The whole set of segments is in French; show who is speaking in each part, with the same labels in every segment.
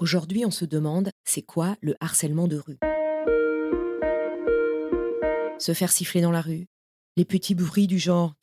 Speaker 1: Aujourd'hui, on se demande, c'est quoi le harcèlement de rue? Se faire siffler dans la rue, les petits bruits du genre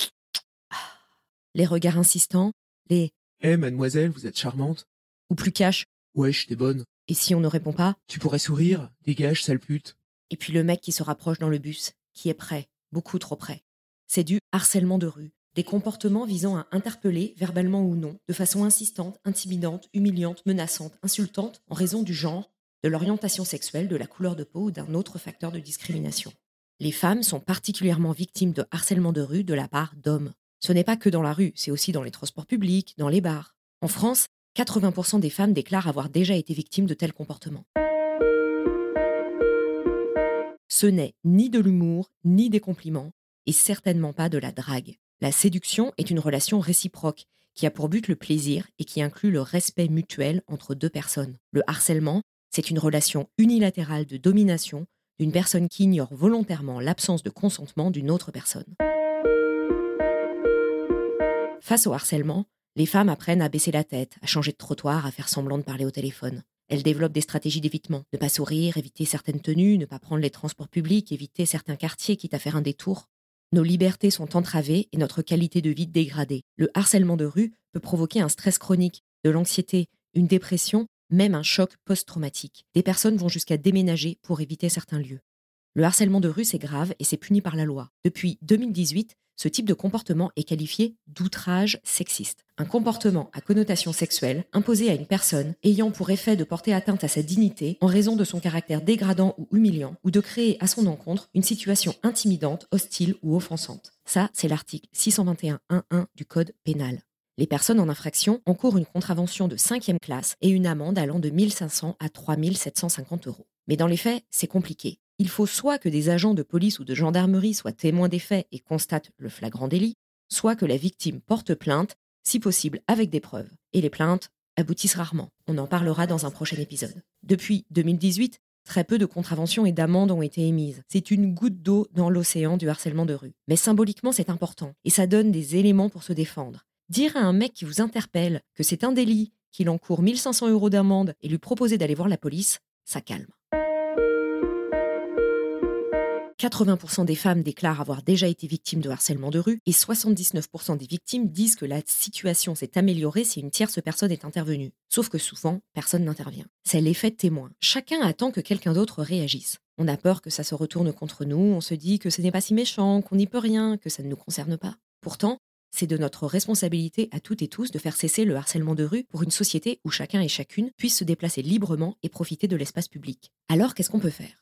Speaker 1: les regards insistants, les
Speaker 2: Eh mademoiselle, vous êtes charmante.
Speaker 1: ou plus cash,
Speaker 2: Wesh, t'es bonne.
Speaker 1: et si on ne répond pas?
Speaker 2: Tu pourrais sourire. Dégage, sale pute.
Speaker 1: Et puis le mec qui se rapproche dans le bus, qui est prêt, beaucoup trop près. C'est du harcèlement de rue, des comportements visant à interpeller, verbalement ou non, de façon insistante, intimidante, humiliante, menaçante, insultante, en raison du genre, de l'orientation sexuelle, de la couleur de peau ou d'un autre facteur de discrimination. Les femmes sont particulièrement victimes de harcèlement de rue de la part d'hommes. Ce n'est pas que dans la rue, c'est aussi dans les transports publics, dans les bars. En France, 80% des femmes déclarent avoir déjà été victimes de tels comportements. Ce n'est ni de l'humour, ni des compliments, et certainement pas de la drague. La séduction est une relation réciproque qui a pour but le plaisir et qui inclut le respect mutuel entre deux personnes. Le harcèlement, c'est une relation unilatérale de domination d'une personne qui ignore volontairement l'absence de consentement d'une autre personne. Face au harcèlement, les femmes apprennent à baisser la tête, à changer de trottoir, à faire semblant de parler au téléphone. Elles développent des stratégies d'évitement. Ne pas sourire, éviter certaines tenues, ne pas prendre les transports publics, éviter certains quartiers, quitte à faire un détour. Nos libertés sont entravées et notre qualité de vie dégradée. Le harcèlement de rue peut provoquer un stress chronique, de l'anxiété, une dépression, même un choc post-traumatique. Des personnes vont jusqu'à déménager pour éviter certains lieux. Le harcèlement de rue, c'est grave et c'est puni par la loi. Depuis 2018, ce type de comportement est qualifié d'outrage sexiste. Un comportement à connotation sexuelle imposé à une personne ayant pour effet de porter atteinte à sa dignité en raison de son caractère dégradant ou humiliant ou de créer à son encontre une situation intimidante, hostile ou offensante. Ça, c'est l'article 621.1.1 du Code pénal. Les personnes en infraction encourent une contravention de 5e classe et une amende allant de 1500 à 3750 euros. Mais dans les faits, c'est compliqué. Il faut soit que des agents de police ou de gendarmerie soient témoins des faits et constatent le flagrant délit, soit que la victime porte plainte, si possible avec des preuves. Et les plaintes aboutissent rarement. On en parlera dans un prochain épisode. Depuis 2018, très peu de contraventions et d'amendes ont été émises. C'est une goutte d'eau dans l'océan du harcèlement de rue. Mais symboliquement, c'est important et ça donne des éléments pour se défendre. Dire à un mec qui vous interpelle que c'est un délit, qu'il encourt 1500 euros d'amende et lui proposer d'aller voir la police, ça calme. 80% des femmes déclarent avoir déjà été victimes de harcèlement de rue et 79% des victimes disent que la situation s'est améliorée si une tierce personne est intervenue. Sauf que souvent, personne n'intervient. C'est l'effet témoin. Chacun attend que quelqu'un d'autre réagisse. On a peur que ça se retourne contre nous, on se dit que ce n'est pas si méchant, qu'on n'y peut rien, que ça ne nous concerne pas. Pourtant, c'est de notre responsabilité à toutes et tous de faire cesser le harcèlement de rue pour une société où chacun et chacune puisse se déplacer librement et profiter de l'espace public. Alors qu'est-ce qu'on peut faire?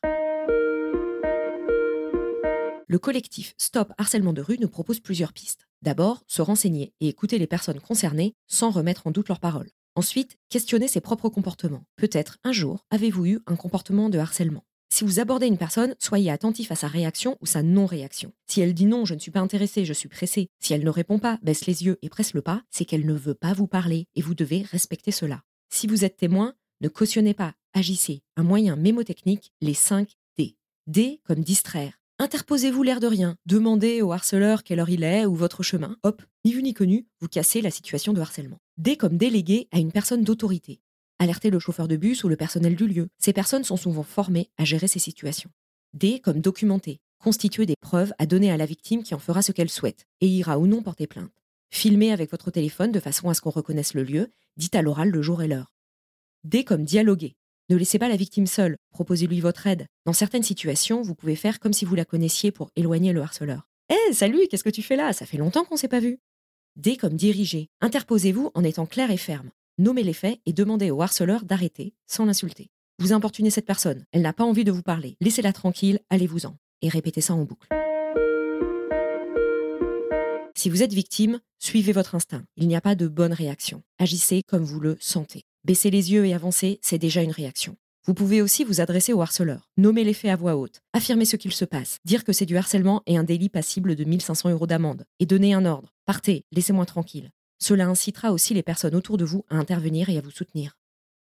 Speaker 1: Le collectif Stop Harcèlement de rue nous propose plusieurs pistes. D'abord, se renseigner et écouter les personnes concernées sans remettre en doute leurs paroles. Ensuite, questionner ses propres comportements. Peut-être un jour avez-vous eu un comportement de harcèlement? Si vous abordez une personne, soyez attentif à sa réaction ou sa non-réaction. Si elle dit non, je ne suis pas intéressé, je suis pressé, si elle ne répond pas, baisse les yeux et presse le pas, c'est qu'elle ne veut pas vous parler et vous devez respecter cela. Si vous êtes témoin, ne cautionnez pas, agissez. Un moyen mémotechnique, les 5 D. D comme distraire. Interposez-vous l'air de rien, demandez au harceleur quelle heure il est ou votre chemin. Hop, ni vu ni connu, vous cassez la situation de harcèlement. D comme délégué à une personne d'autorité. Alertez le chauffeur de bus ou le personnel du lieu. Ces personnes sont souvent formées à gérer ces situations. D comme documenté. Constituer des preuves à donner à la victime qui en fera ce qu'elle souhaite et ira ou non porter plainte. Filmez avec votre téléphone de façon à ce qu'on reconnaisse le lieu, dites à l'oral le jour et l'heure. D comme dialoguer. Ne laissez pas la victime seule, proposez-lui votre aide. Dans certaines situations, vous pouvez faire comme si vous la connaissiez pour éloigner le harceleur. Hé, salut, qu'est-ce que tu fais là? Ça fait longtemps qu'on s'est pas vu. D comme diriger. Interposez-vous en étant clair et ferme. Nommez les faits et demandez au harceleur d'arrêter, sans l'insulter. Vous importunez cette personne, elle n'a pas envie de vous parler. Laissez-la tranquille, allez-vous-en. Et répétez ça en boucle. Si vous êtes victime, suivez votre instinct. Il n'y a pas de bonne réaction. Agissez comme vous le sentez. Baisser les yeux et avancer, c'est déjà une réaction. Vous pouvez aussi vous adresser au harceleur, nommer les faits à voix haute, affirmer ce qu'il se passe, dire que c'est du harcèlement et un délit passible de 1500 euros d'amende, et donner un ordre. Partez, laissez-moi tranquille. Cela incitera aussi les personnes autour de vous à intervenir et à vous soutenir.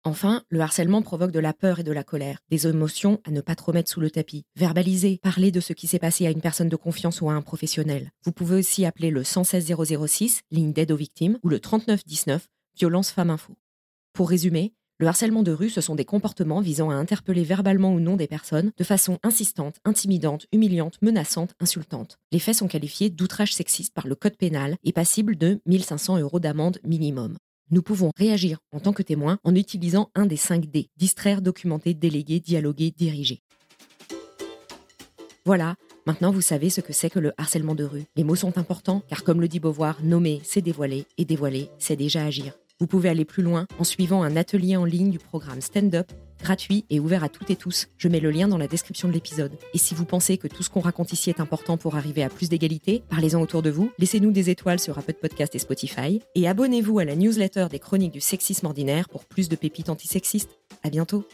Speaker 1: Enfin, le harcèlement provoque de la peur et de la colère, des émotions à ne pas trop mettre sous le tapis. Verbaliser, parler de ce qui s'est passé à une personne de confiance ou à un professionnel. Vous pouvez aussi appeler le 116 006, ligne d'aide aux victimes, ou le 3919, violence femmes info. Pour résumer, le harcèlement de rue, ce sont des comportements visant à interpeller verbalement ou non des personnes de façon insistante, intimidante, humiliante, menaçante, insultante. Les faits sont qualifiés d'outrage sexiste par le code pénal et passibles de 1500 euros d'amende minimum. Nous pouvons réagir en tant que témoin en utilisant un des 5 D distraire, documenter, déléguer, dialoguer, diriger. Voilà, maintenant vous savez ce que c'est que le harcèlement de rue. Les mots sont importants car, comme le dit Beauvoir, nommer, c'est dévoiler et dévoiler, c'est déjà agir. Vous pouvez aller plus loin en suivant un atelier en ligne du programme Stand Up, gratuit et ouvert à toutes et tous. Je mets le lien dans la description de l'épisode. Et si vous pensez que tout ce qu'on raconte ici est important pour arriver à plus d'égalité, parlez-en autour de vous, laissez-nous des étoiles sur Apple Podcast et Spotify, et abonnez-vous à la newsletter des chroniques du sexisme ordinaire pour plus de pépites antisexistes. À bientôt!